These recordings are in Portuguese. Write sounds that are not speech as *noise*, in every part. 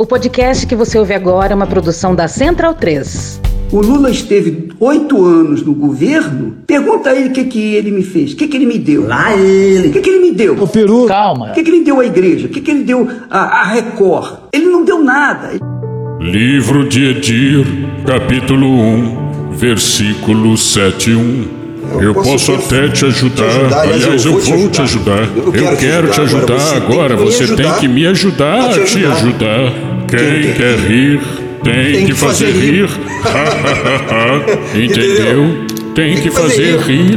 O podcast que você ouve agora é uma produção da Central 3. O Lula esteve oito anos no governo. Pergunta a ele o que, que ele me fez, o que, que ele me deu. Lá ele. O que, que ele me deu? O Peru. Calma. O que, que ele deu à igreja? O que, que ele deu à, à Record? Ele não deu nada. Livro de Edir, capítulo 1, versículo 7 1. Eu, posso, até te ajudar. Aliás, eu vou te ajudar. Eu quero te ajudar agora. Você tem que me ajudar a te ajudar. Quem quer rir, tem que fazer rir. *laughs* *laughs* Entendeu? Tem que fazer rir.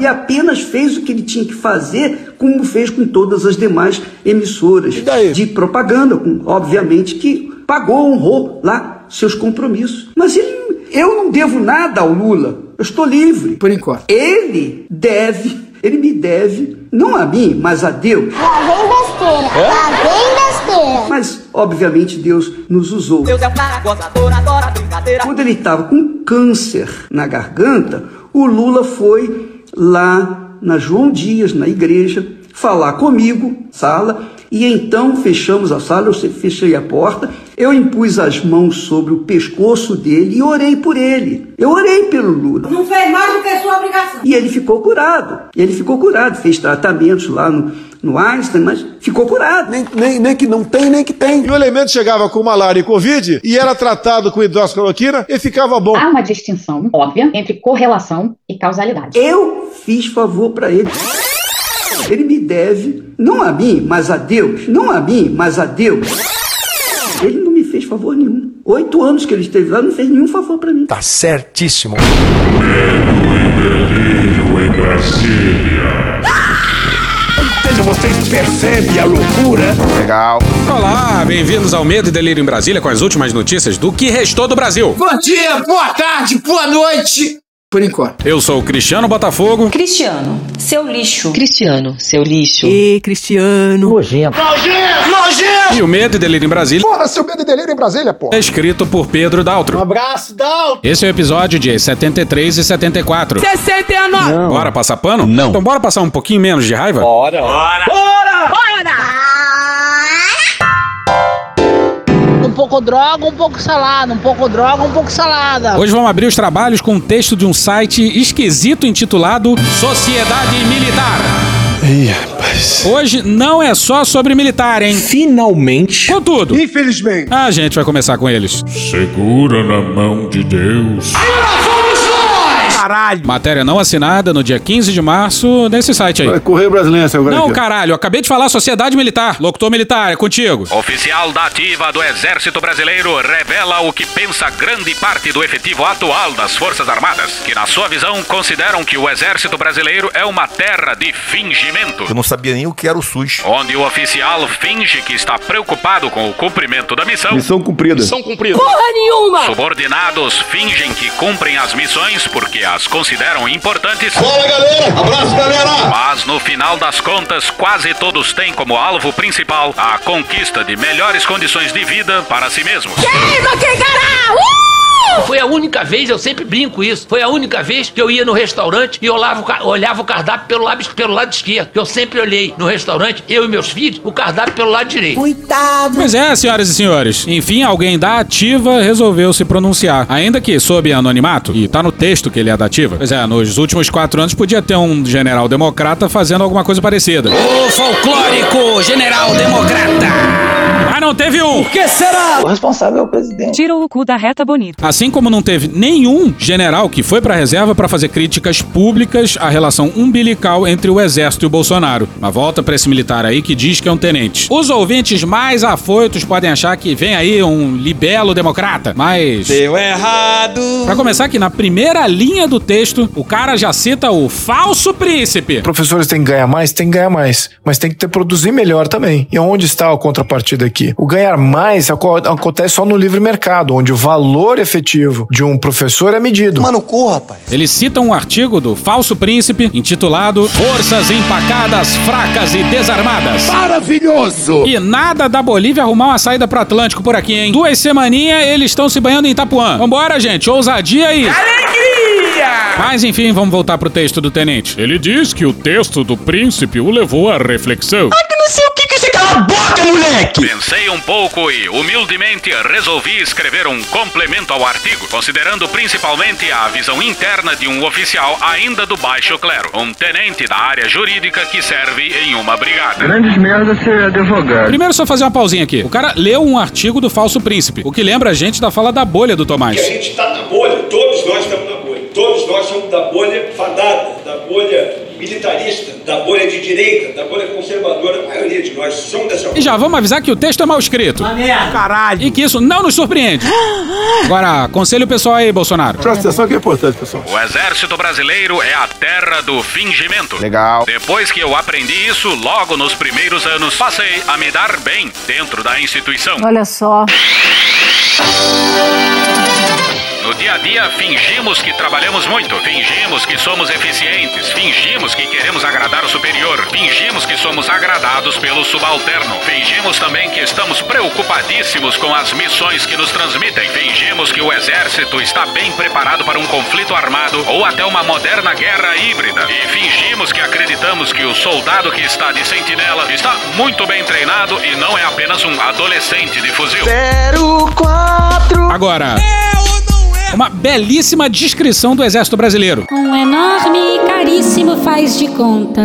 E apenas fez o que ele tinha que fazer, como fez com todas as demais emissoras de propaganda, com, obviamente que pagou, honrou lá seus compromissos. Mas ele, eu não devo nada ao Lula. Eu estou livre. Por enquanto. Ele deve, ele me deve, não a mim, mas a Deus. Lá vem besteira, lá vem besteira. Mas, obviamente, Deus nos usou. Deus é um cara gozador, adora brincadeira. Quando ele estava com câncer na garganta, o Lula foi lá na João Dias, na igreja, falar comigo, sala, e então fechamos a sala, eu fechei a porta, eu impus as mãos sobre o pescoço dele e orei por ele. Eu orei pelo Lula. Não fez mais do que sua obrigação. E ele ficou curado. Ele ficou curado, fez tratamentos lá no, no Einstein, mas ficou curado. Nem, nem, nem que não tem, nem que tem. E o elemento chegava com malária e covid e era tratado com hidroxicloroquina e ficava bom. Há uma distinção óbvia entre correlação e causalidade. Eu fiz favor para ele. Ele me deve, não a mim, mas a Deus. Não a mim, mas a Deus. Ele não me fez favor nenhum. Oito anos que ele esteve lá, não fez nenhum favor para mim. Tá certíssimo. em Brasília. Vocês percebem a loucura? Legal. Olá, bem-vindos ao Medo e Delírio em Brasília com as últimas notícias do que restou do Brasil. Bom dia, boa tarde, boa noite. Por enquanto. Eu sou o Cristiano Botafogo. Cristiano, seu lixo. Cristiano, seu lixo. E Cristiano. Nojento. Nojento! Nojento! E o Medo e Delírio em Brasília. Porra, seu medo e delírio em Brasília, porra. É escrito por Pedro Daltro. Um abraço, Daltro. Esse é o episódio de 73 e 74. 69. Não. Bora passar pano? Não. Então bora passar um pouquinho menos de raiva? Bora. Bora! Bora! Pouco droga, um pouco salada, um pouco droga, um pouco salada. Hoje vamos abrir os trabalhos com um texto de um site esquisito intitulado Sociedade Militar. Ih, rapaz. Hoje não é só sobre militar, hein? Finalmente. Contudo, Infelizmente. a gente vai começar com eles. Segura na mão de Deus. Caralho. Matéria não assinada no dia 15 de março nesse site aí. Correio Brasileiro, agora Não, aqui. caralho, acabei de falar Sociedade Militar. Locutor Militar, é contigo. Oficial da ativa do Exército Brasileiro revela o que pensa grande parte do efetivo atual das Forças Armadas, que na sua visão consideram que o Exército Brasileiro é uma terra de fingimento. Eu não sabia nem o que era o SUS. Onde o oficial finge que está preocupado com o cumprimento da missão. Missão cumprida. Missão cumprida. Porra nenhuma! Subordinados fingem que cumprem as missões porque as consideram importantes. Bora, galera! Abraço, galera! Mas no final das contas, quase todos têm como alvo principal a conquista de melhores condições de vida para si mesmos. Queima cará! Foi a única vez, eu sempre brinco isso, foi a única vez que eu ia no restaurante e olhava, olhava o cardápio pelo lado, pelo lado esquerdo. Que eu sempre olhei no restaurante, eu e meus filhos, o cardápio pelo lado direito. Coitado. Pois é, senhoras e senhores. Enfim, alguém da ativa resolveu se pronunciar. Ainda que sob anonimato, e tá no texto que ele é da Pois é, nos últimos quatro anos podia ter um general democrata fazendo alguma coisa parecida. O folclórico general democrata! Mas não teve um! que será? O responsável é o presidente. Tira o cu da reta bonita. Assim como não teve nenhum general que foi pra reserva pra fazer críticas públicas à relação umbilical entre o exército e o Bolsonaro. Uma volta pra esse militar aí que diz que é um tenente. Os ouvintes mais afoitos podem achar que vem aí um libelo democrata, mas Deu errado. Pra começar aqui na primeira linha do texto, o cara já cita o falso príncipe. Professores têm que ganhar mais? Tem que ganhar mais. Mas tem que ter, produzir melhor também. E onde está a contrapartida aqui? O ganhar mais aco- acontece só no livre mercado, onde o valor efetivo de um professor é medido. Mano, corra, rapaz. Ele cita um artigo do falso príncipe intitulado Forças empacadas, fracas e desarmadas. Maravilhoso! E nada da Bolívia arrumar uma saída pro Atlântico por aqui, hein? Duas semaninhas eles estão se banhando em Itapuã. Vambora, gente, ousadia aí. Alegria! Mas enfim, vamos voltar pro texto do tenente. Ele diz que o texto do príncipe o levou à reflexão. não sei o que que esse a boca, moleque! Pensei um pouco e, humildemente, resolvi escrever um complemento ao artigo, considerando principalmente a visão interna de um oficial ainda do baixo clero, um tenente da área jurídica que serve em uma brigada. Grandes merda ser advogado. Primeiro, só fazer uma pausinha aqui. O cara leu um artigo do Falso Príncipe, o que lembra a gente da fala da bolha do Tomás. Que a gente está na bolha, todos nós estamos na bolha. Todos nós somos da bolha fadada, da bolha militarista, da bolha de direita, da bolha conservadora. A maioria de nós somos dessa bolha. E já vamos avisar que o texto é mal escrito. Caralho. E que isso não nos surpreende. Agora, aconselho o pessoal aí, Bolsonaro. Presta atenção que é importante, pessoal. O exército brasileiro é a terra do fingimento. Legal. Depois que eu aprendi isso, logo nos primeiros anos, passei a me dar bem dentro da instituição. Olha só. No dia a dia, fingimos que trabalhamos muito, fingimos que somos eficientes, fingimos que queremos agradar o superior, fingimos que somos agradados pelo subalterno, fingimos também que estamos preocupadíssimos com as missões que nos transmitem, fingimos que o exército está bem preparado para um conflito armado ou até uma moderna guerra híbrida, e fingimos que acreditamos que o soldado que está de sentinela está muito bem treinado e não é apenas um adolescente de fuzil. 04 Agora. Uma belíssima descrição do Exército Brasileiro. Caríssimo faz de conta.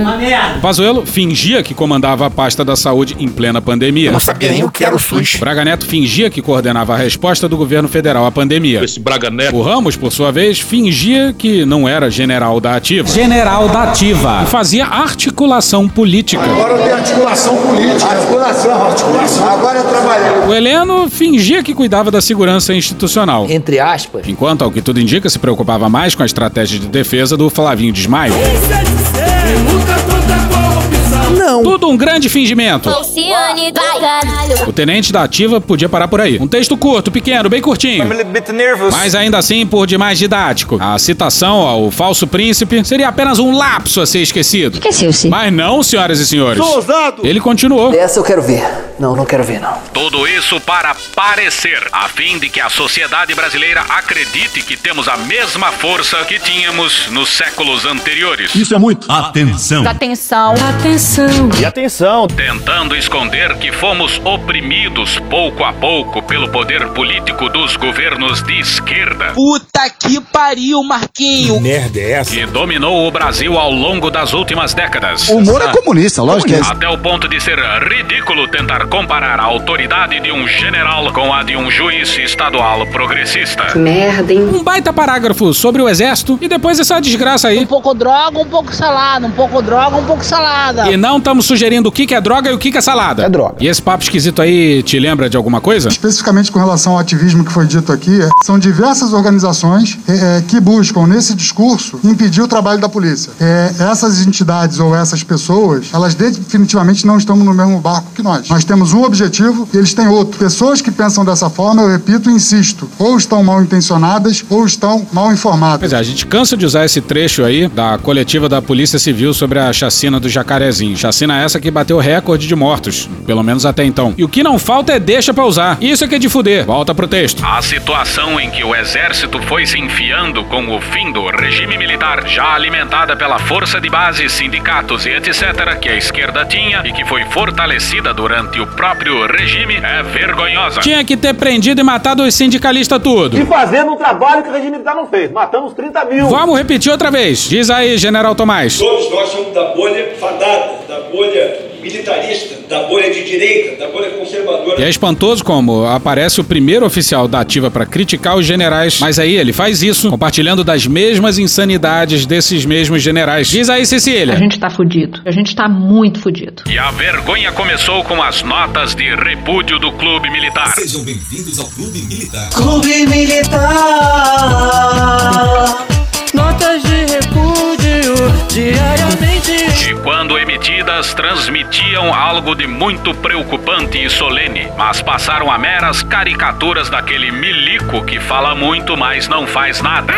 Pazuello fingia que comandava a pasta da saúde em plena pandemia. Não sabia nem o que era o SUS. Braga Neto fingia que coordenava a resposta do governo federal à pandemia. Esse Braga Neto. O Ramos, por sua vez, fingia que não era general da ativa. General da ativa. E fazia articulação política. Agora tem articulação política. Articulação, articulação. Agora eu trabalhei. O Heleno fingia que cuidava da segurança institucional. Entre aspas. Enquanto, ao que tudo indica, se preocupava mais com a estratégia de defesa do Flavinho Desmaio. Isso é dizer. E nunca toda golpe não. Tudo um grande fingimento. O tenente da ativa podia parar por aí. Um texto curto, pequeno, bem curtinho. Mas ainda assim, por demais didático. A citação ao falso príncipe seria apenas um lapso a ser esquecido. Esqueceu-se. Mas não, senhoras e senhores. Sou ousado. Ele continuou. Essa eu quero ver. Não, não quero ver, não. Tudo isso para parecer, a fim de que a sociedade brasileira acredite que temos a mesma força que tínhamos nos séculos anteriores. Isso é muito. Atenção. Atenção. Atenção. E atenção. Tentando esconder que fomos oprimidos pouco a pouco pelo poder político dos governos de esquerda. Puta que pariu, Marquinho. Que merda é essa? Que dominou o Brasil ao longo das últimas décadas. O humor é comunista, lógico que é. Até o ponto de ser ridículo tentar comparar a autoridade de um general com a de um juiz estadual progressista. Merda, hein? Um baita parágrafo sobre o exército e depois essa desgraça aí. Um pouco droga, um pouco salada. Um pouco droga, um pouco salada. E não estamos sugerindo o que que é droga e o que que é salada. É droga. E esse papo esquisito aí te lembra de alguma coisa? Especificamente com relação ao ativismo que foi dito aqui, são diversas organizações é, é, que buscam, nesse discurso, impedir o trabalho da polícia. É, essas entidades ou essas pessoas, elas definitivamente não estão no mesmo barco que nós. Nós temos um objetivo e eles têm outro. Pessoas que pensam dessa forma, eu repito e insisto, ou estão mal intencionadas ou estão mal informadas. Pois é, a gente cansa de usar esse trecho aí da coletiva da Polícia Civil sobre a chacina do Jacarezinho. Chacina essa que bateu recorde de mortos, pelo menos até então. E o que não falta é deixa pra usar. Isso é que é de fuder. Volta pro texto. A situação em que o exército foi se enfiando com o fim do regime militar, já alimentada pela força de base, sindicatos e etc., que a esquerda tinha e que foi fortalecida durante o próprio regime, é vergonhosa. Tinha que ter prendido e matado os sindicalistas tudo. E fazendo um trabalho que o regime militar não fez. Matamos 30 mil. Vamos repetir outra vez. Diz aí, General Tomás. Todos nós somos da bolha fadada, da bolha militarista, da bolha de direita, da bolha conservadora. E é espantoso como aparece o primeiro oficial da ativa para criticar os generais, mas aí ele faz isso compartilhando das mesmas insanidades desses mesmos generais. Diz aí, Cecília. A gente tá fudido. A gente tá muito fudido. E a vergonha começou com as notas de repúdio do clube militar. Sejam bem-vindos ao Clube Militar. Clube Militar. Notas de repúdio diariamente. Quando emitidas, transmitiam algo de muito preocupante e solene, mas passaram a meras caricaturas daquele milico que fala muito, mas não faz nada.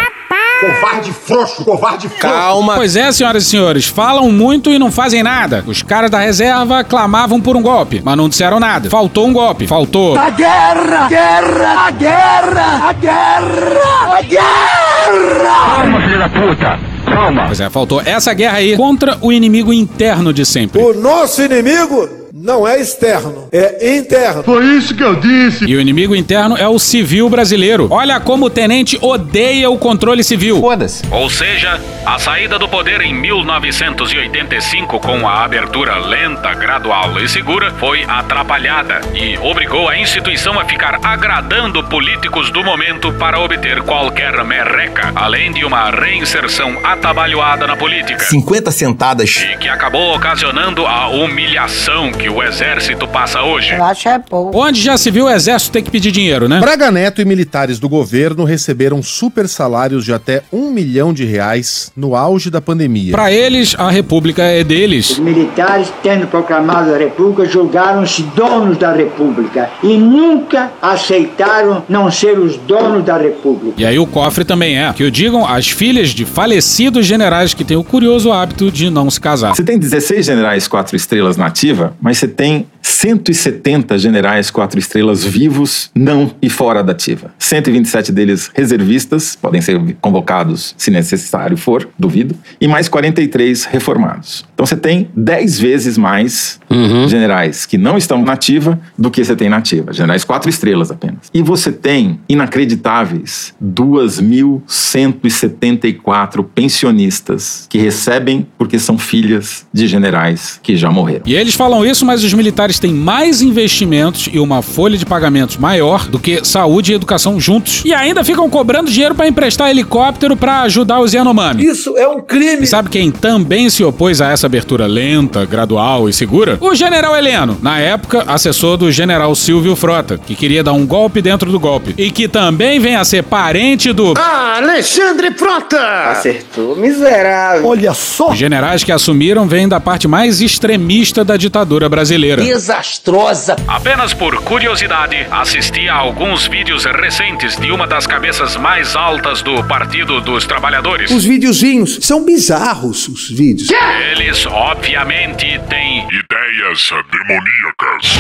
Covarde frouxo, covarde frouxo. Calma. Pois é, senhoras e senhores, falam muito e não fazem nada. Os caras da reserva clamavam por um golpe, mas não disseram nada. Faltou um golpe, faltou. A guerra! Guerra! A guerra! A guerra! A guerra! Calma, filho da puta! Calma! Pois é, faltou essa guerra aí contra o inimigo interno de sempre. O nosso inimigo não é externo, é interno. Foi isso que eu disse. E o inimigo interno é o civil brasileiro. Olha como o tenente odeia o controle civil. Foda-se. Ou seja, a saída do poder em 1985 com a abertura lenta, gradual e segura foi atrapalhada e obrigou a instituição a ficar agradando políticos do momento para obter qualquer merreca, além de uma reinserção atabalhoada na política. 50 sentadas. E que acabou ocasionando a humilhação que o exército passa hoje. Eu acho é pouco. Onde já se viu o exército ter que pedir dinheiro, né? Braga Neto e militares do governo receberam super salários de até um milhão de reais no auge da pandemia. Para eles, a república é deles. Os militares, tendo proclamado a república, julgaram-se donos da república e nunca aceitaram não ser os donos da república. E aí o cofre também é. Que o digam as filhas de falecidos generais que têm o curioso hábito de não se casar. Você tem 16 generais quatro estrelas na ativa, mas você tem 170 generais quatro estrelas vivos, não e fora da ativa. 127 deles reservistas, podem ser convocados se necessário for, duvido, e mais 43 reformados. Então você tem 10 vezes mais Uhum. generais que não estão na ativa do que você tem na ativa. Generais quatro estrelas apenas. E você tem, inacreditáveis, 2.174 pensionistas que recebem porque são filhas de generais que já morreram. E eles falam isso, mas os militares têm mais investimentos e uma folha de pagamentos maior do que saúde e educação juntos. E ainda ficam cobrando dinheiro para emprestar helicóptero para ajudar os Yanomami. Isso é um crime. E sabe quem também se opôs a essa abertura lenta, gradual e segura? O general Heleno, na época assessor do general Silvio Frota, que queria dar um golpe dentro do golpe. E que também vem a ser parente do. Ah, Alexandre Frota! Acertou, miserável. Olha só. Os generais que assumiram vêm da parte mais extremista da ditadura brasileira. Desastrosa. Apenas por curiosidade, assisti a alguns vídeos recentes de uma das cabeças mais altas do Partido dos Trabalhadores. Os videozinhos são bizarros, os vídeos. Eles, obviamente, têm ideias demoníacas.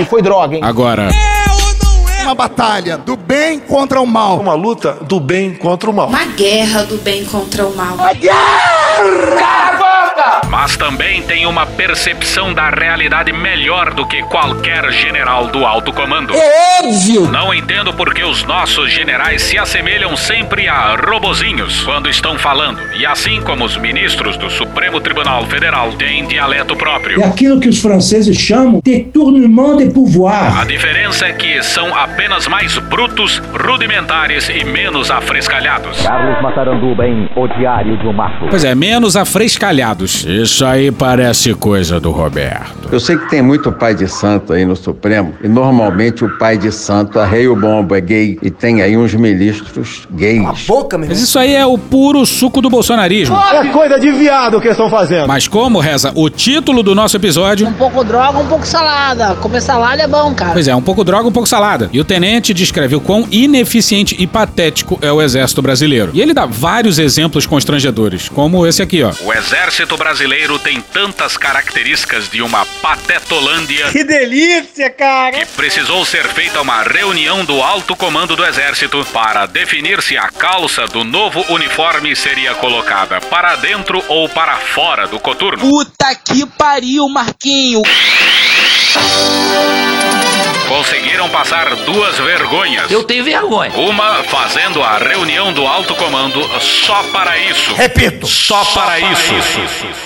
E foi droga, hein? Agora. Uma batalha do bem contra o mal. Uma luta do bem contra o mal. Uma guerra do bem contra o mal. Mas também tem uma percepção da realidade melhor do que qualquer general do alto comando. É óbvio! Não entendo por que os nossos generais se assemelham sempre a robozinhos quando estão falando. E assim como os ministros do Supremo Tribunal Federal têm dialeto próprio. É aquilo que os franceses chamam de tournement de pouvoir. A diferença é que são apenas mais brutos, rudimentares e menos afrescalhados. Carlos Mataranduba em O Diário de um Macho. Pois é, menos afrescalhados. Isso aí parece coisa do Roberto. Eu sei que tem muito pai de santo aí no Supremo, e normalmente o pai de santo arreia o bombo, é gay, e tem aí uns ministros gays. Boca, meu Mas isso aí é o puro suco do bolsonarismo. É coisa de viado que eles estão fazendo. Mas como reza o título do nosso episódio. Um pouco droga, um pouco salada. Comer salada é bom, cara. Pois é, um pouco droga, um pouco salada. E o tenente descreve o quão ineficiente e patético é o exército brasileiro. E ele dá vários exemplos constrangedores, como esse aqui, ó. O exército brasileiro tem tantas características de uma patetolândia. Que delícia, cara! Que precisou ser feita uma reunião do alto comando do exército para definir se a calça do novo uniforme seria colocada para dentro ou para fora do coturno. Puta que pariu, Marquinho! Conseguiram passar duas vergonhas. Eu tenho vergonha. Uma fazendo a reunião do alto comando só para isso. Repito. Só, para, isso.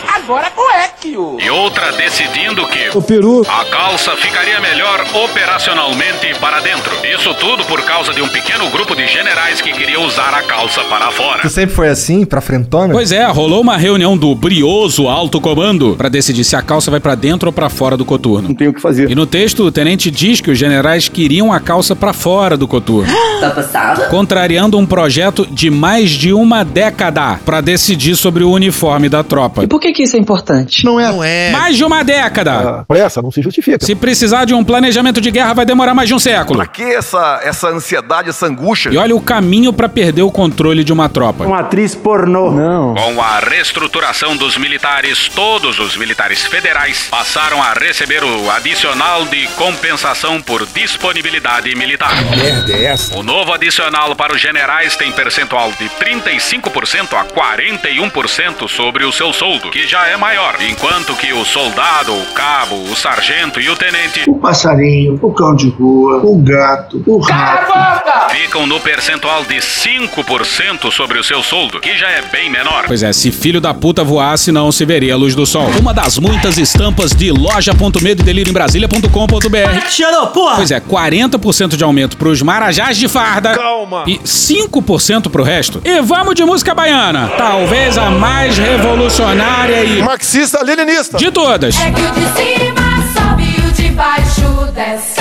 Agora correto. E outra decidindo que O peru. a calça ficaria melhor operacionalmente para dentro. Isso tudo por causa de um pequeno grupo de generais que queriam usar a calça para fora. Tu sempre foi assim, pra frentona? Pois é, rolou uma reunião do brioso alto comando para decidir se a calça vai para dentro ou para fora do coturno. Não tem o que fazer. E no texto, o tenente diz que os generais queriam a calça para fora do coturno. Tá passado? Contrariando um projeto de mais de uma década para decidir sobre o uniforme da tropa. E por que que isso é importante? Não é. Não é. Mais de uma década! Pressa, não se justifica. Se precisar de um planejamento de guerra, vai demorar mais de um século. Pra que essa, essa ansiedade, essa angústia? E olha o caminho para perder o controle de uma tropa. Uma atriz pornô. Não. Com a reestruturação dos militares, todos os militares federais passaram a receber o adicional de compensação por disponibilidade militar. Merda é essa? O novo adicional para os generais tem percentual de 35% a 41% sobre o seu soldo, que já é maior, enquanto que o soldado, o cabo, o sargento e o tenente O passarinho, o cão de rua, o gato, o rato. ficam no percentual de 5% sobre o seu soldo, que já é bem menor. Pois é, se filho da puta voasse, não se veria a luz do sol. Uma das muitas estampas de loja.medo e delírio em Brasília.com.br. Xeropô! Pois é, 40% de aumento pros marajás de farda. Calma. E 5% pro resto. E vamos de música baiana. Talvez a mais revolucionária e. Marxista-leninista. De todas. É que o de cima sobe e o de baixo desce.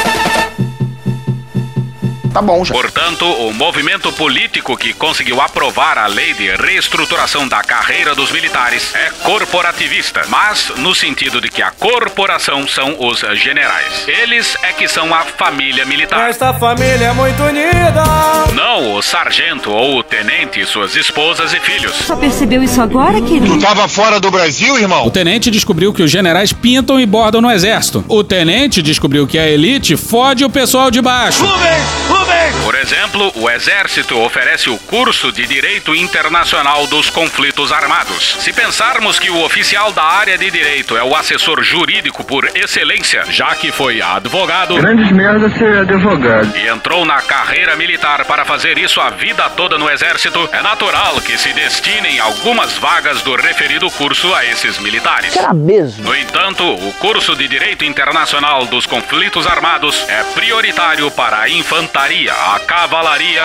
Tá bom, já. Portanto, o movimento político que conseguiu aprovar a lei de reestruturação da carreira dos militares é corporativista, mas no sentido de que a corporação são os generais. Eles é que são a família militar. Esta família é muito unida. Não o sargento ou o tenente e suas esposas e filhos. Só percebeu isso agora, querido? Tava fora do Brasil, irmão? O tenente descobriu que os generais pintam e bordam no exército. O tenente descobriu que a elite fode o pessoal de baixo. Por exemplo, o Exército oferece o curso de Direito Internacional dos Conflitos Armados. Se pensarmos que o oficial da área de direito é o assessor jurídico por excelência, já que foi advogado Grandes merda ser advogado. e entrou na carreira militar para fazer isso a vida toda no Exército, é natural que se destinem algumas vagas do referido curso a esses militares. Será mesmo? No entanto, o curso de Direito Internacional dos Conflitos Armados é prioritário para a infantaria, a cavalaria,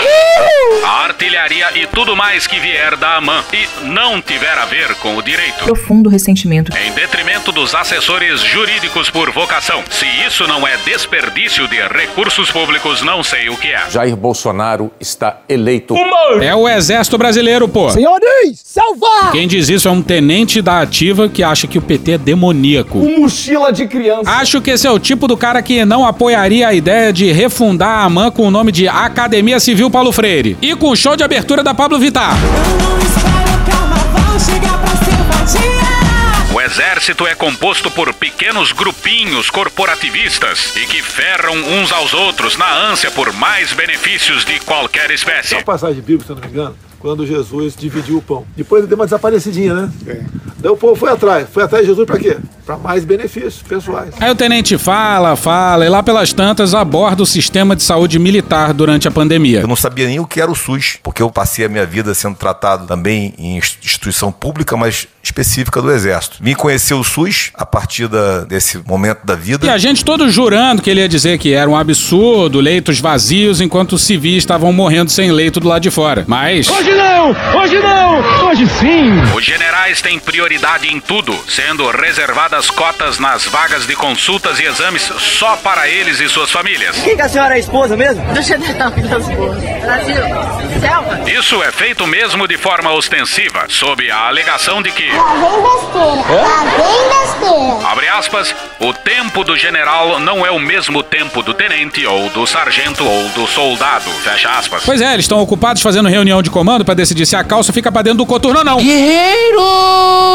a artilharia e tudo mais que vier da AMAN e não tiver a ver com o direito. Profundo ressentimento. Em detrimento dos assessores jurídicos por vocação. Se isso não é desperdício de recursos públicos, não sei o que é. Jair Bolsonaro está eleito. É o exército brasileiro, pô. Senhores, salvar! Quem diz isso é um tenente da ativa que acha que o PT é demoníaco. Um mochila de criança. Acho que esse é o tipo do cara que não apoiaria a ideia de refundar a AMAN com o nome de Academia Civil Paulo Freire. E com o show de abertura da Pablo Vittar. O exército é composto por pequenos grupinhos corporativistas e que ferram uns aos outros na ânsia por mais benefícios de qualquer espécie. Uma passagem bíblica, se eu não me engano, quando Jesus dividiu o pão. Depois ele deu uma desaparecidinha, né? Daí o povo foi atrás. Foi atrás de Jesus pra quê? Pra mais benefícios pessoais. Aí o tenente fala, fala, e lá pelas tantas aborda o sistema de saúde militar durante a pandemia. Eu não sabia nem o que era o SUS, porque eu passei a minha vida sendo tratado também em instituição pública, mas específica do Exército. Vim conhecer o SUS a partir da- desse momento da vida. E a gente todo jurando que ele ia dizer que era um absurdo, leitos vazios, enquanto os civis estavam morrendo sem leito do lado de fora. Mas. Hoje não! Hoje não! Hoje sim! Os generais têm prioridade em tudo, sendo reservadas cotas nas vagas de consultas e exames só para eles e suas famílias. Quem que a senhora é esposa mesmo? Do general das Brasil, Selva. Isso é feito mesmo de forma ostensiva, sob a alegação de que, Lá vem besteira. Lá vem besteira. abre aspas, o tempo do general não é o mesmo tempo do tenente ou do sargento ou do soldado, fecha aspas. Pois é, eles estão ocupados fazendo reunião de comando pra decidir se a calça fica pra dentro do coturno ou não.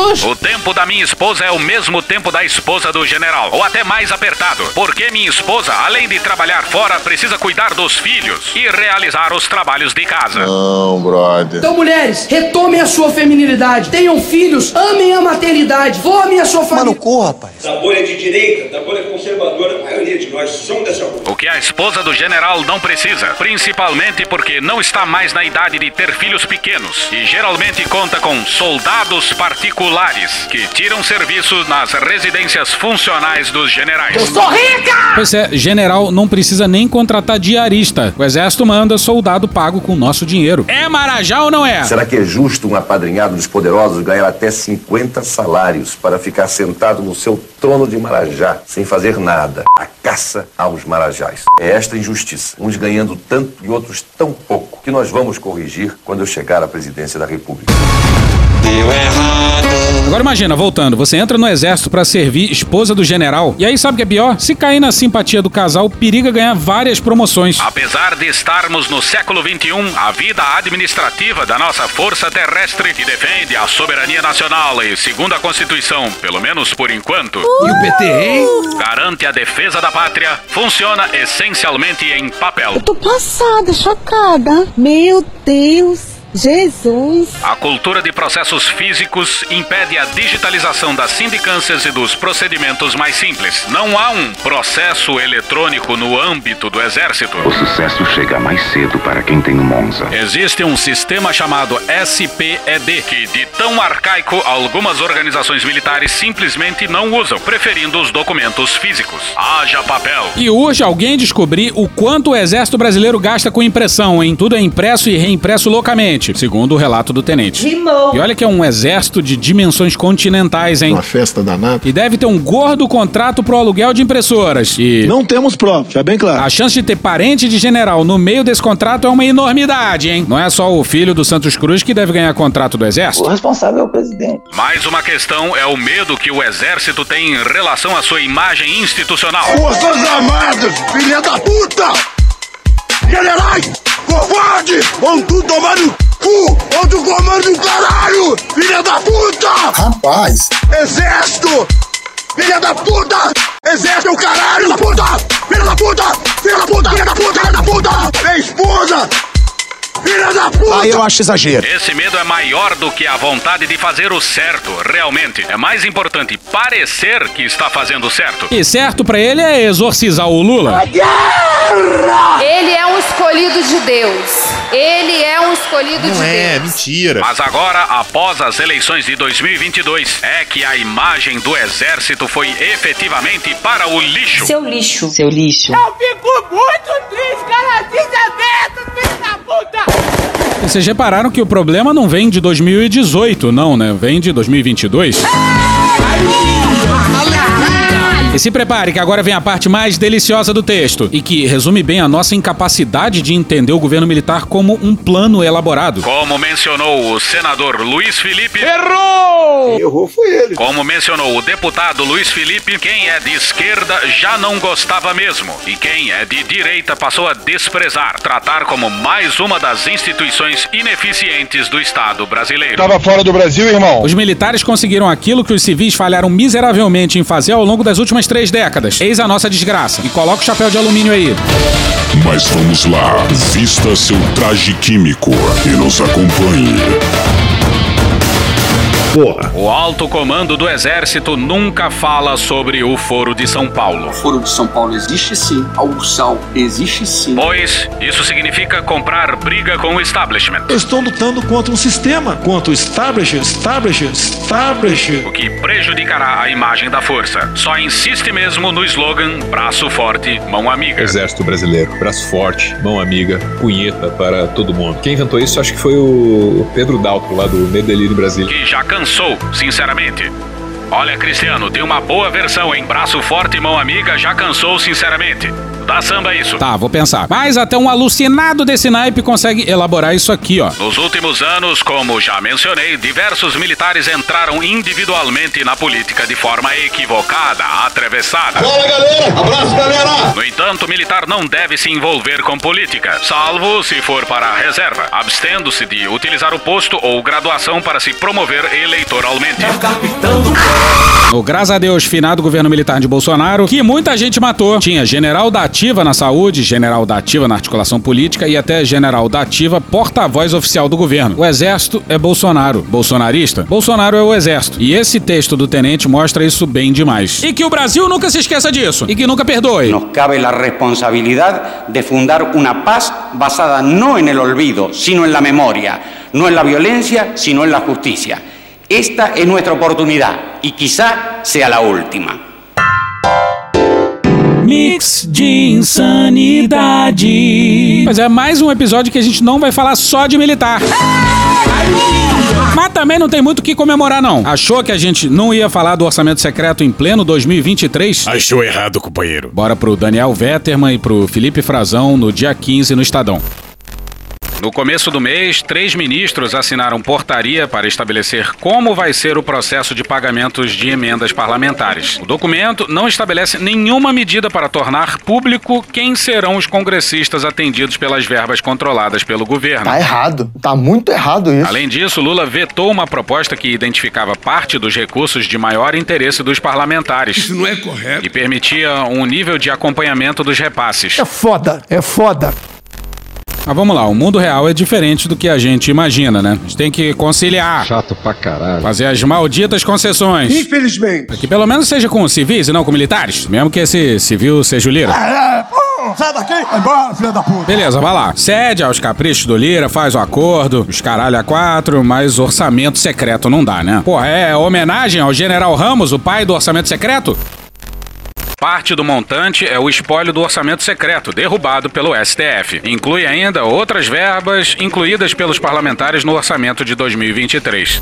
O tempo da minha esposa é o mesmo tempo da esposa do general, ou até mais apertado, porque minha esposa, além de trabalhar fora, precisa cuidar dos filhos e realizar os trabalhos de casa. Não, brother. Então, mulheres, retomem a sua feminilidade, tenham filhos, amem a maternidade, formem a sua família. cu, rapaz. Da bolha de direita, da bolha conservadora, a maioria de nós somos dessa bolha. O que a esposa do general não precisa, principalmente porque não está mais na idade de ter filhos pequenos e geralmente conta com soldados particulares que tiram serviço nas residências funcionais dos generais. Eu sou rica! Pois é, general não precisa nem contratar diarista. O exército manda soldado pago com nosso dinheiro. É Marajá ou não é? Será que é justo um apadrinhado dos poderosos ganhar até 50 salários para ficar sentado no seu trono de Marajá sem fazer nada? A caça aos Marajás. É esta injustiça, uns ganhando tanto e outros tão pouco, que nós vamos corrigir quando eu chegar à presidência da República. Deu errado. Agora imagina, voltando, você entra no exército pra servir esposa do general, e aí sabe o que é pior? Se cair na simpatia do casal, periga ganhar várias promoções. Apesar de estarmos no século XXI, a vida administrativa da nossa força terrestre, que defende a soberania nacional e, segundo a Constituição, pelo menos por enquanto, E o PT, hein? garante a defesa da pátria, funciona essencialmente em papel. Tô passada, chocada. Meu Deus. Jesus. A cultura de processos físicos impede a digitalização das sindicâncias e dos procedimentos mais simples. Não há um processo eletrônico no âmbito do Exército. O sucesso chega mais cedo para quem tem um Monza. Existe um sistema chamado SPED, que de tão arcaico algumas organizações militares simplesmente não usam, preferindo os documentos físicos. Haja papel. E urge alguém descobrir o quanto o exército brasileiro gasta com impressão, hein? Tudo é impresso e reimpresso loucamente, segundo o relato do tenente. Rimou. E olha que é um exército de dimensões continentais, hein? Uma festa danada. E deve ter um gordo contrato pro aluguel de impressoras. E Não temos prova, já bem claro. a chance de ter parente de general no meio desse contrato é uma enormidade, hein? Não é só o filho do Santos Cruz que deve ganhar contrato do exército. responsável é o presidente. Mais uma questão é o medo que o Exército tem em relação à sua imagem institucional. Forças Armadas, filha da puta! Generais, covarde, vão tudo tomar no cu! Outro comando do caralho, filha da puta! Rapaz! Exército, filha da puta! Exército caralho, filha da puta! Filha da puta! Filha da puta! Filha da puta! Filha da puta! Minha esposa! Filha da puta! Aí eu acho exagero. Esse medo é maior do que a vontade de fazer o certo, realmente. É mais importante parecer que está fazendo certo. E certo pra ele é exorcizar o Lula. Ele é um escolhido de Deus. Ele é um escolhido de Deus. mentira. Mas agora, após as eleições de 2022, é que a imagem do exército foi efetivamente para o lixo. Seu lixo. Seu lixo. Eu fico muito triste, cara. Desaberto, filho da puta. Vocês repararam que o problema não vem de 2018, não, né? Vem de 2022. E se prepare que agora vem a parte mais deliciosa do texto e que resume bem a nossa incapacidade de entender o governo militar como um plano elaborado. Como mencionou o senador Luiz Felipe. Errou! Errou foi ele. Como mencionou o deputado Luiz Felipe, quem é de esquerda já não gostava mesmo. E quem é de direita passou a desprezar, tratar como mais uma das instituições ineficientes do Estado brasileiro. Tava fora do Brasil, irmão? Os militares conseguiram aquilo que os civis falharam miseravelmente em fazer ao longo das últimas três décadas. Eis a nossa desgraça. E coloca o chapéu de alumínio aí. Mas vamos lá, vista seu traje químico e nos acompanhe. Porra. O alto comando do Exército nunca fala sobre o Foro de São Paulo. O Foro de São Paulo existe sim, a Ursal existe sim. Pois isso significa comprar briga com o establishment. Eu estou lutando contra um sistema, contra o establishment, establishment, establishment. O que prejudicará a imagem da força. Só insiste mesmo no slogan braço forte, mão amiga. Exército Brasileiro, braço forte, mão amiga, punheta para todo mundo. Quem inventou isso acho que foi o Pedro Daltro, lá do Medelírio em Brasília. Que já cansou, sinceramente. Olha, Cristiano, tem uma boa versão em braço forte, mão amiga, já cansou, sinceramente. Dá samba isso. Tá, vou pensar. Mas até um alucinado desse naipe consegue elaborar isso aqui, ó. Nos últimos anos, como já mencionei, diversos militares entraram individualmente na política de forma equivocada, atravessada. Fala, galera! Abraço, galera! No entanto, o militar não deve se envolver com política, salvo se for para a reserva, abstendo-se de utilizar o posto ou graduação para se promover eleitoralmente. No graças a Deus finado governo militar de Bolsonaro, que muita gente matou. Tinha general da ativa na saúde, general da ativa na articulação política e até general da ativa porta-voz oficial do governo. O exército é Bolsonaro. Bolsonarista? Bolsonaro é o exército. E esse texto do tenente mostra isso bem demais. E que o Brasil nunca se esqueça disso. E que nunca perdoe. Nos cabe la responsabilidad de fundar una paz basada no en el olvido, sino en la memoria, no en la violencia, sino en la justicia. Esta es nuestra oportunidad y quizá sea la última. Mix de insanidade. Mas é mais um episódio que a gente não vai falar só de militar. Mas também não tem muito o que comemorar, não. Achou que a gente não ia falar do orçamento secreto em pleno 2023? Achou errado, companheiro. Bora pro Daniel Vetterman e pro Felipe Frazão no dia 15 no Estadão. No começo do mês, três ministros assinaram portaria para estabelecer como vai ser o processo de pagamentos de emendas parlamentares. O documento não estabelece nenhuma medida para tornar público quem serão os congressistas atendidos pelas verbas controladas pelo governo. Tá errado. Tá muito errado isso. Além disso, Lula vetou uma proposta que identificava parte dos recursos de maior interesse dos parlamentares. Isso não é correto. E permitia um nível de acompanhamento dos repasses. É foda, é foda. Mas vamos lá, o mundo real é diferente do que a gente imagina, né? A gente tem que conciliar. Chato pra caralho. Fazer as malditas concessões. Infelizmente. Que pelo menos seja com civis e não com militares. Mesmo que esse civil seja o Lira. É, pô, sai daqui, vai embora, filha da puta. Beleza, vai lá. Cede aos caprichos do Lira, faz o acordo, os caralho a quatro, mas orçamento secreto não dá, né? Porra, é homenagem ao General Ramos, o pai do orçamento secreto? Parte do montante é o espólio do orçamento secreto, derrubado pelo STF. Inclui ainda outras verbas incluídas pelos parlamentares no orçamento de 2023.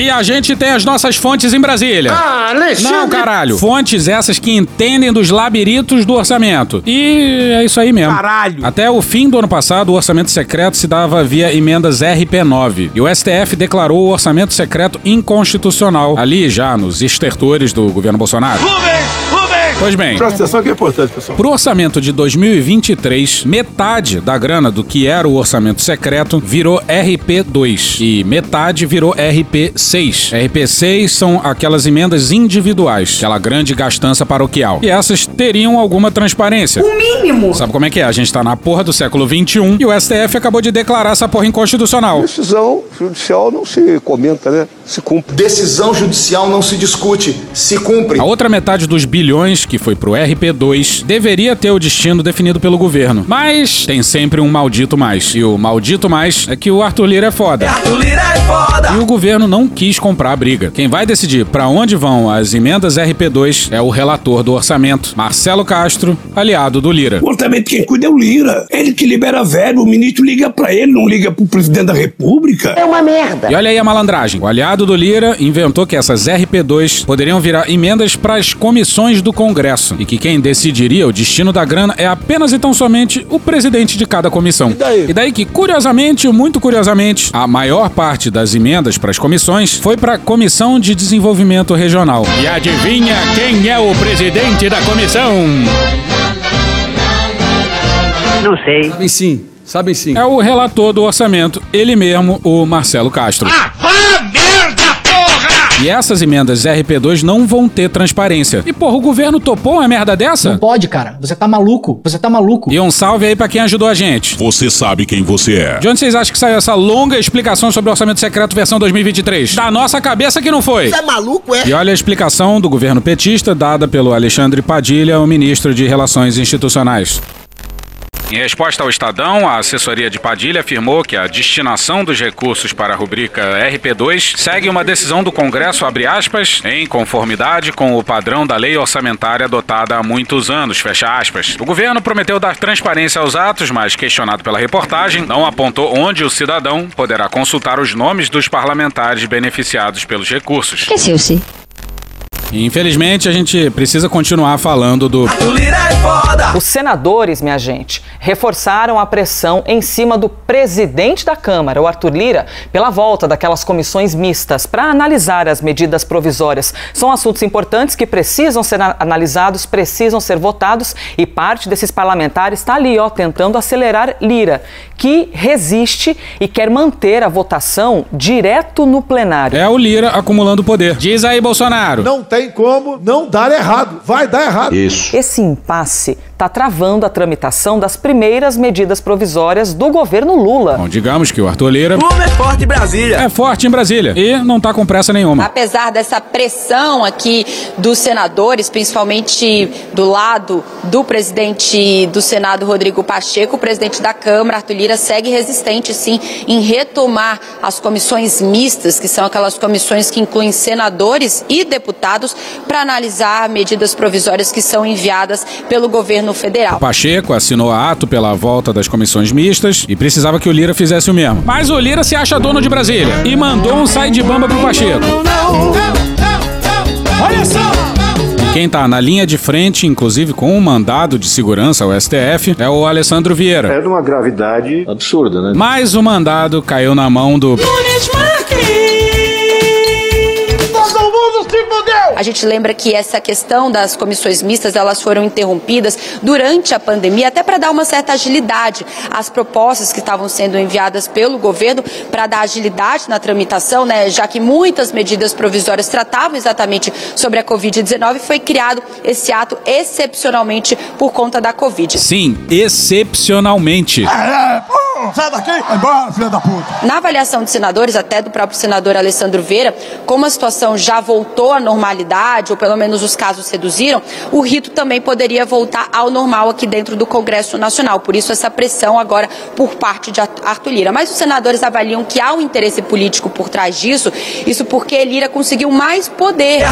E a gente tem as nossas fontes em Brasília. Ah, Alexandre. Não, caralho. Fontes essas que entendem dos labirintos do orçamento. E é isso aí mesmo. Caralho. Até o fim do ano passado, o orçamento secreto se dava via emendas RP9. E o STF declarou o orçamento secreto inconstitucional, ali já nos estertores do governo Bolsonaro. Pois bem. Presta atenção que é importante, pessoal. Pro orçamento de 2023, metade da grana do que era o orçamento secreto virou RP2 e metade virou RP6. RP6 são aquelas emendas individuais, aquela grande gastança paroquial. E essas teriam alguma transparência. O mínimo. Sabe como é que é? A gente tá na porra do século 21 e o STF acabou de declarar essa porra inconstitucional. Decisão judicial não se comenta, né? Se cumpre. Decisão judicial não se discute, se cumpre. A outra metade dos bilhões que foi pro RP2 deveria ter o destino definido pelo governo. Mas tem sempre um maldito mais. E o maldito mais é que o Arthur Lira é foda. Arthur Lira é foda. E o governo não quis comprar a briga. Quem vai decidir para onde vão as emendas RP2 é o relator do orçamento, Marcelo Castro, aliado do Lira. O orçamento quem cuida é o Lira. Ele que libera verbo, o ministro liga pra ele, não liga pro presidente da república. É uma merda. E olha aí a malandragem. O aliado do Lira inventou que essas RP2 poderiam virar emendas para as comissões do Congresso e que quem decidiria o destino da grana é apenas e tão somente o presidente de cada comissão. E daí? E daí que, curiosamente, muito curiosamente, a maior parte das emendas para as comissões foi para a Comissão de Desenvolvimento Regional. E adivinha quem é o presidente da comissão? Não sei. Sabem sim, sabem sim. É o relator do orçamento, ele mesmo, o Marcelo Castro. Ah! E essas emendas RP2 não vão ter transparência. E porra, o governo topou uma merda dessa? Não pode, cara. Você tá maluco. Você tá maluco. E um salve aí pra quem ajudou a gente. Você sabe quem você é. De onde vocês acham que saiu essa longa explicação sobre o orçamento secreto versão 2023? Da nossa cabeça que não foi. Você é maluco, é? E olha a explicação do governo petista dada pelo Alexandre Padilha, o ministro de Relações Institucionais. Em resposta ao Estadão, a assessoria de Padilha afirmou que a destinação dos recursos para a rubrica RP2 segue uma decisão do Congresso, abre aspas, em conformidade com o padrão da lei orçamentária adotada há muitos anos, fecha aspas. O governo prometeu dar transparência aos atos, mas questionado pela reportagem, não apontou onde o cidadão poderá consultar os nomes dos parlamentares beneficiados pelos recursos. Esqueceu-se. Infelizmente, a gente precisa continuar falando do. Foda! Os senadores, minha gente, reforçaram a pressão em cima do presidente da Câmara, o Arthur Lira, pela volta daquelas comissões mistas para analisar as medidas provisórias. São assuntos importantes que precisam ser analisados, precisam ser votados e parte desses parlamentares está ali, ó, tentando acelerar Lira, que resiste e quer manter a votação direto no plenário. É o Lira acumulando poder. Diz aí, Bolsonaro. Não tem como não dar errado. Vai dar errado. Isso. Esse impasse passer está travando a tramitação das primeiras medidas provisórias do governo Lula. Bom, digamos que o Arthur Lira Lula é forte em Brasília. é forte em Brasília e não tá com pressa nenhuma. Apesar dessa pressão aqui dos senadores, principalmente do lado do presidente do Senado, Rodrigo Pacheco, o presidente da Câmara, Arthur Lira, segue resistente, sim, em retomar as comissões mistas, que são aquelas comissões que incluem senadores e deputados, para analisar medidas provisórias que são enviadas pelo governo federal. O Pacheco assinou ato pela volta das comissões mistas e precisava que o Lira fizesse o mesmo. Mas o Lira se acha dono de Brasília e mandou um sai de bamba pro Pacheco. Olha só! Quem tá na linha de frente, inclusive com um mandado de segurança ao STF, é o Alessandro Vieira. É de uma gravidade absurda, né? Mas o mandado caiu na mão do. A gente lembra que essa questão das comissões mistas, elas foram interrompidas durante a pandemia, até para dar uma certa agilidade às propostas que estavam sendo enviadas pelo governo, para dar agilidade na tramitação, né, já que muitas medidas provisórias tratavam exatamente sobre a Covid-19, foi criado esse ato excepcionalmente por conta da Covid. Sim, excepcionalmente. É, sai daqui, vai embora, filha da puta. Na avaliação de senadores, até do próprio senador Alessandro Vieira, como a situação já voltou à normalidade, ou pelo menos os casos reduziram, o rito também poderia voltar ao normal aqui dentro do Congresso Nacional. Por isso, essa pressão agora por parte de Arthur Lira. Mas os senadores avaliam que há um interesse político por trás disso, isso porque Lira conseguiu mais poder.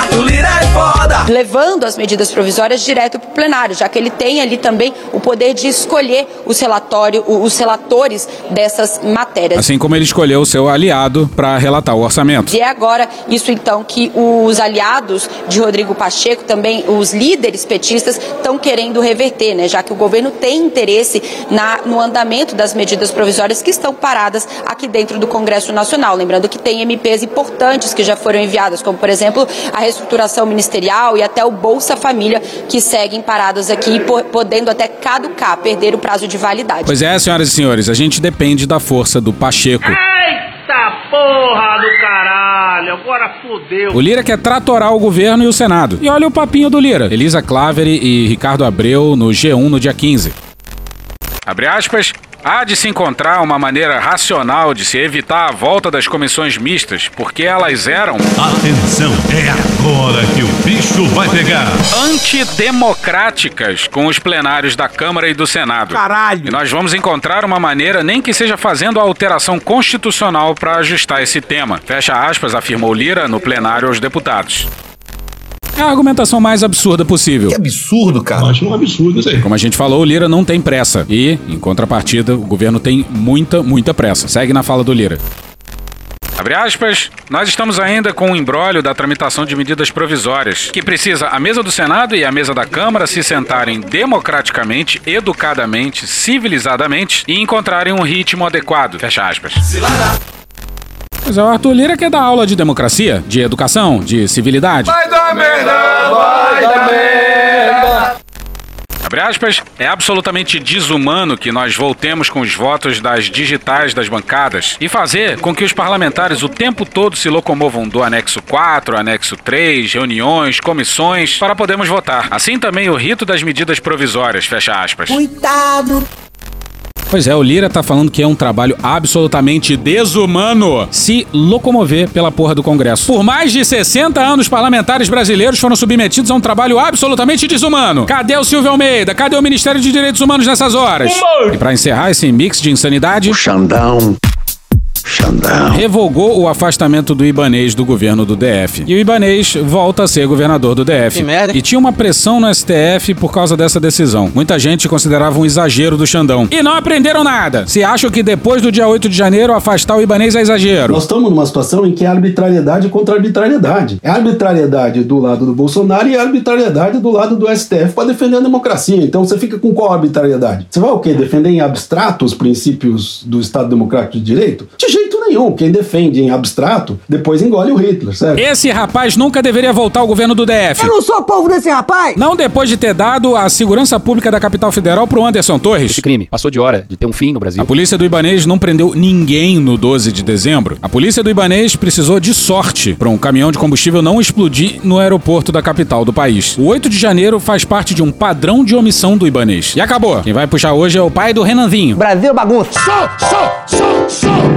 Levando as medidas provisórias direto para o plenário, já que ele tem ali também o poder de escolher os, relatório, os relatores dessas matérias. Assim como ele escolheu o seu aliado para relatar o orçamento. E é agora isso então que os aliados de Rodrigo Pacheco, também os líderes petistas, estão querendo reverter, né? Já que o governo tem interesse na, no andamento das medidas provisórias que estão paradas aqui dentro do Congresso Nacional. Lembrando que tem MPs importantes que já foram enviadas, como por exemplo a reestruturação ministerial e até o Bolsa Família, que seguem paradas aqui, podendo até caducar, perder o prazo de validade. Pois é, senhoras e senhores, a gente depende da força do Pacheco. Eita porra do caralho, agora fodeu. O Lira quer tratorar o governo e o Senado. E olha o papinho do Lira. Elisa Claveri e Ricardo Abreu no G1 no dia 15. Abre aspas. Há de se encontrar uma maneira racional de se evitar a volta das comissões mistas, porque elas eram. Atenção, é agora que o bicho vai pegar! Antidemocráticas com os plenários da Câmara e do Senado. Caralho! E nós vamos encontrar uma maneira, nem que seja fazendo a alteração constitucional para ajustar esse tema. Fecha aspas, afirmou Lira no plenário aos deputados. É a argumentação mais absurda possível. Que absurdo, cara. Acho um absurdo isso aí. Como a gente falou, o Lira não tem pressa. E, em contrapartida, o governo tem muita, muita pressa. Segue na fala do Lira. Abre aspas, nós estamos ainda com o embrólio da tramitação de medidas provisórias, que precisa a mesa do Senado e a mesa da Câmara se sentarem democraticamente, educadamente, civilizadamente e encontrarem um ritmo adequado. Fecha aspas. Mas é o Arthur Lira quer dar aula de democracia, de educação, de civilidade. Vai dar merda, vai dar merda. Abre aspas, é absolutamente desumano que nós voltemos com os votos das digitais das bancadas e fazer com que os parlamentares o tempo todo se locomovam do anexo 4, anexo 3, reuniões, comissões, para podermos votar. Assim também o rito das medidas provisórias, fecha aspas. Cuidado! Pois é, o Lira tá falando que é um trabalho absolutamente desumano se locomover pela porra do Congresso. Por mais de 60 anos, parlamentares brasileiros foram submetidos a um trabalho absolutamente desumano. Cadê o Silvio Almeida? Cadê o Ministério de Direitos Humanos nessas horas? E para encerrar esse mix de insanidade. O Xandão. Xandão. Revogou o afastamento do Ibanês do governo do DF. E o Ibanês volta a ser governador do DF. Que merda. E tinha uma pressão no STF por causa dessa decisão. Muita gente considerava um exagero do Xandão. E não aprenderam nada. Se acham que depois do dia 8 de janeiro afastar o Ibanês é exagero. Nós estamos numa situação em que é arbitrariedade contra arbitrariedade. É arbitrariedade do lado do Bolsonaro e é arbitrariedade do lado do STF para defender a democracia. Então você fica com qual arbitrariedade? Você vai o quê? Defender em abstrato os princípios do Estado Democrático de Direito? De jeito nenhum. Quem defende em abstrato, depois engole o Hitler, certo? Esse rapaz nunca deveria voltar ao governo do DF. Eu não sou povo desse rapaz! Não depois de ter dado a segurança pública da capital federal pro Anderson Torres. Esse crime passou de hora de ter um fim no Brasil. A polícia do Ibanês não prendeu ninguém no 12 de dezembro. A polícia do Ibanês precisou de sorte para um caminhão de combustível não explodir no aeroporto da capital do país. O 8 de janeiro faz parte de um padrão de omissão do Ibanês. E acabou. Quem vai puxar hoje é o pai do Renanzinho. Brasil bagunça.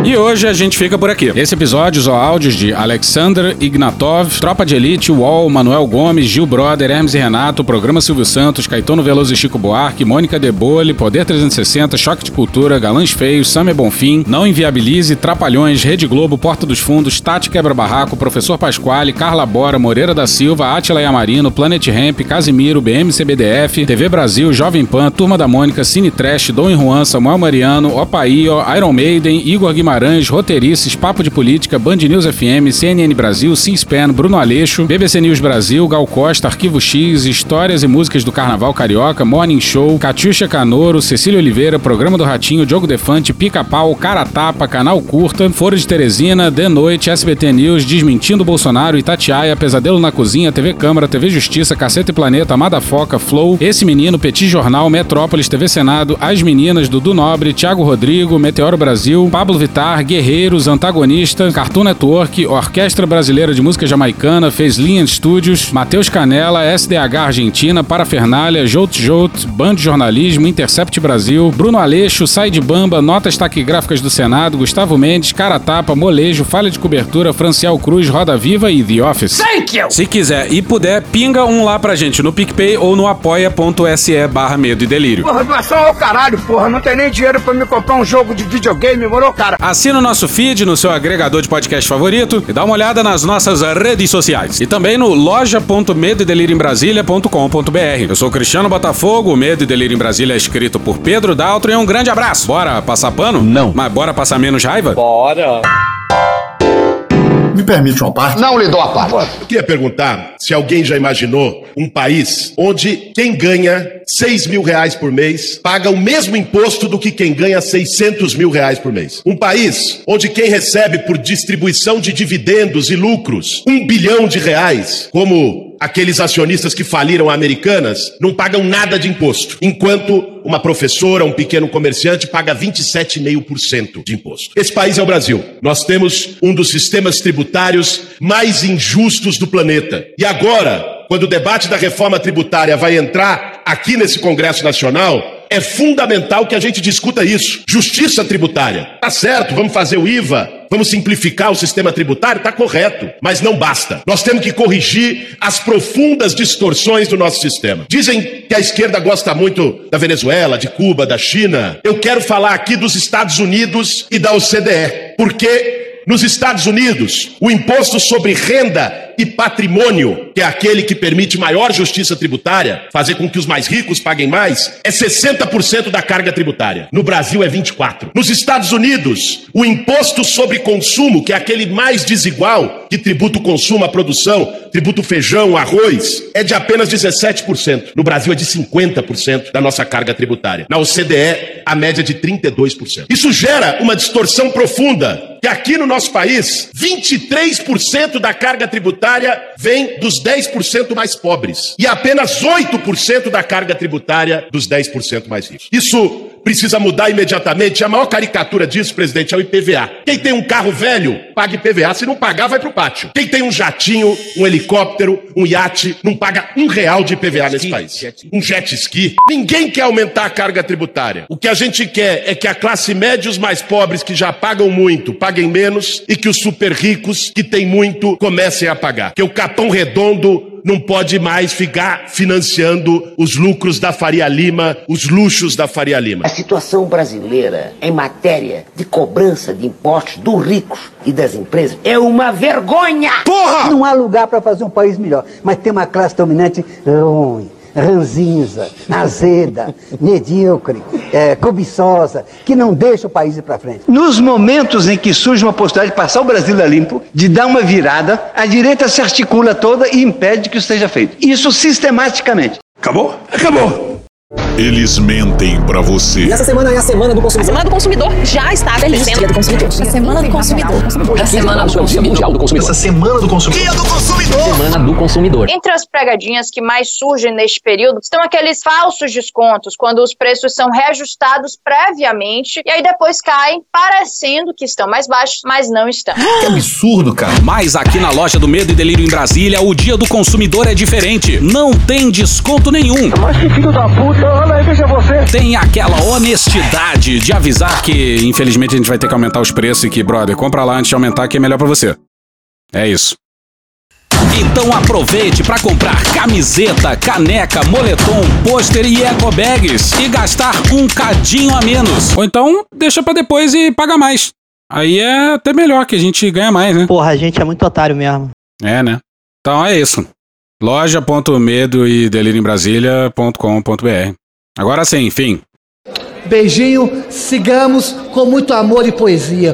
E hoje a gente fica por aqui. Esse episódio usou áudios de Alexander Ignatov, Tropa de Elite, UOL, Manuel Gomes, Gil Brother, Hermes e Renato, Programa Silvio Santos, Caetano Veloso e Chico Buarque, Mônica Debole, Poder 360, Choque de Cultura, Galãs Feios, Samer Bonfim, Não Inviabilize, Trapalhões, Rede Globo, Porta dos Fundos, Tati Quebra Barraco, Professor Pasquale, Carla Bora, Moreira da Silva, Atila Yamarino, Planet Ramp, Casimiro, BMCBDF, TV Brasil, Jovem Pan, Turma da Mônica, Cine Trash, Dom Juan, Samuel Mariano, Opaí, Iron Maiden Igor Guimarães, Roteirices, Papo de Política, Band News FM, CNN Brasil, C-SPAN, Bruno Aleixo, BBC News Brasil, Gal Costa, Arquivo X, Histórias e Músicas do Carnaval Carioca, Morning Show, Catiuxa Canoro, Cecília Oliveira, Programa do Ratinho, Diogo Defante, Pica-Pau, Cara Tapa, Canal Curta, Foro de Teresina, De Noite, SBT News, Desmentindo Bolsonaro, Itatiaia, Pesadelo na Cozinha, TV Câmara, TV Justiça, Caceta e Planeta, Amada Foca, Flow, Esse Menino, Petit Jornal, Metrópolis, TV Senado, As Meninas, Dudu Nobre, Thiago Rodrigo, Meteoro Brasil, Pablo Vitar, Guerreiros, Antagonista, Cartoon Network, Orquestra Brasileira de Música Jamaicana, Fez Linha Studios, Matheus Canela, SDH Argentina, Parafernália, Jout Jout, Band Jornalismo, Intercept Brasil, Bruno Aleixo, Sai de Bamba, Notas Taquigráficas do Senado, Gustavo Mendes, Cara Tapa, Molejo, Falha de Cobertura, Franciel Cruz, Roda Viva e The Office. Thank you! Se quiser e puder, pinga um lá pra gente no PicPay ou no apoia.se barra medo e delírio. Porra, doação ao caralho, porra. Não tem nem dinheiro pra me comprar um jogo de videogame, moro, cara? Assina o nosso feed no seu agregador de podcast favorito e dá uma olhada nas nossas redes sociais. E também no loja.medoedelirioembrasilha.com.br. Eu sou Cristiano Botafogo, o Medo e Delírio em Brasília é escrito por Pedro Daltro e um grande abraço. Bora passar pano? Não. Mas bora passar menos raiva? Bora. Me permite uma parte? Não lhe dou a parte. Eu queria perguntar se alguém já imaginou um país onde quem ganha 6 mil reais por mês paga o mesmo imposto do que quem ganha 600 mil reais por mês. Um país onde quem recebe por distribuição de dividendos e lucros um bilhão de reais, como aqueles acionistas que faliram Americanas, não pagam nada de imposto, enquanto uma professora, um pequeno comerciante paga 27,5% de imposto. Esse país é o Brasil. Nós temos um dos sistemas tributários mais injustos do planeta. E agora, quando o debate da reforma tributária vai entrar aqui nesse Congresso Nacional, é fundamental que a gente discuta isso. Justiça tributária. Tá certo, vamos fazer o IVA, vamos simplificar o sistema tributário, tá correto, mas não basta. Nós temos que corrigir as profundas distorções do nosso sistema. Dizem que a esquerda gosta muito da Venezuela, de Cuba, da China. Eu quero falar aqui dos Estados Unidos e da OCDE, porque nos Estados Unidos, o imposto sobre renda e patrimônio, que é aquele que permite maior justiça tributária, fazer com que os mais ricos paguem mais, é 60% da carga tributária. No Brasil é 24%. Nos Estados Unidos, o imposto sobre consumo, que é aquele mais desigual, que tributa o consumo, a produção, tributa o feijão, arroz, é de apenas 17%. No Brasil é de 50% da nossa carga tributária. Na OCDE, a média é de 32%. Isso gera uma distorção profunda, que aqui no nosso país, 23% da carga tributária vem dos 10% mais pobres e apenas 8% da carga tributária dos 10% mais ricos. Isso precisa mudar imediatamente. A maior caricatura disso, presidente, é o IPVA. Quem tem um carro velho, paga IPVA. Se não pagar, vai pro pátio. Quem tem um jatinho, um helicóptero, um iate, não paga um real de IPVA nesse país. Um jet ski. Ninguém quer aumentar a carga tributária. O que a gente quer é que a classe média e os mais pobres, que já pagam muito, paguem menos e que os super ricos, que têm muito, comecem a pagar. Que o Capão Redondo não pode mais ficar financiando os lucros da Faria Lima, os luxos da Faria Lima. A situação brasileira em matéria de cobrança de impostos dos ricos e das empresas é uma vergonha! Porra! Não há lugar para fazer um país melhor, mas tem uma classe dominante ruim ranzinza, azeda, medíocre, é, cobiçosa, que não deixa o país ir para frente. Nos momentos em que surge uma possibilidade de passar o Brasil a limpo, de dar uma virada, a direita se articula toda e impede que isso seja feito. Isso sistematicamente. Acabou? Acabou! Eles mentem pra você. E essa semana é a Semana do A Consumidor. Semana do Consumidor já está acontecendo. Dia do Consumidor. A Semana do Consumidor. A Semana do Dia Mundial do Consumidor. Essa Semana do Consumidor. Dia do Consumidor. Semana do Consumidor. Entre as pegadinhas que mais surgem neste período estão aqueles falsos descontos, quando os preços são reajustados previamente e aí depois caem, parecendo que estão mais baixos, mas não estão. Que absurdo, cara. Mas aqui na loja do Medo e Delírio em Brasília, o dia do consumidor é diferente. Não tem desconto nenhum. Mas que filho da puta, olha aí, veja você. Tem aquela honestidade de avisar que, infelizmente, a gente vai ter que aumentar os preços e que, brother, compra lá antes de aumentar que é melhor pra você. É isso. Então aproveite para comprar camiseta, caneca, moletom, pôster e eco bags e gastar um cadinho a menos. Ou então deixa para depois e paga mais. Aí é até melhor que a gente ganha mais, né? Porra, a gente é muito otário mesmo. É, né? Então é isso. Loja.medo e. Agora sim, enfim. Beijinho, sigamos com muito amor e poesia.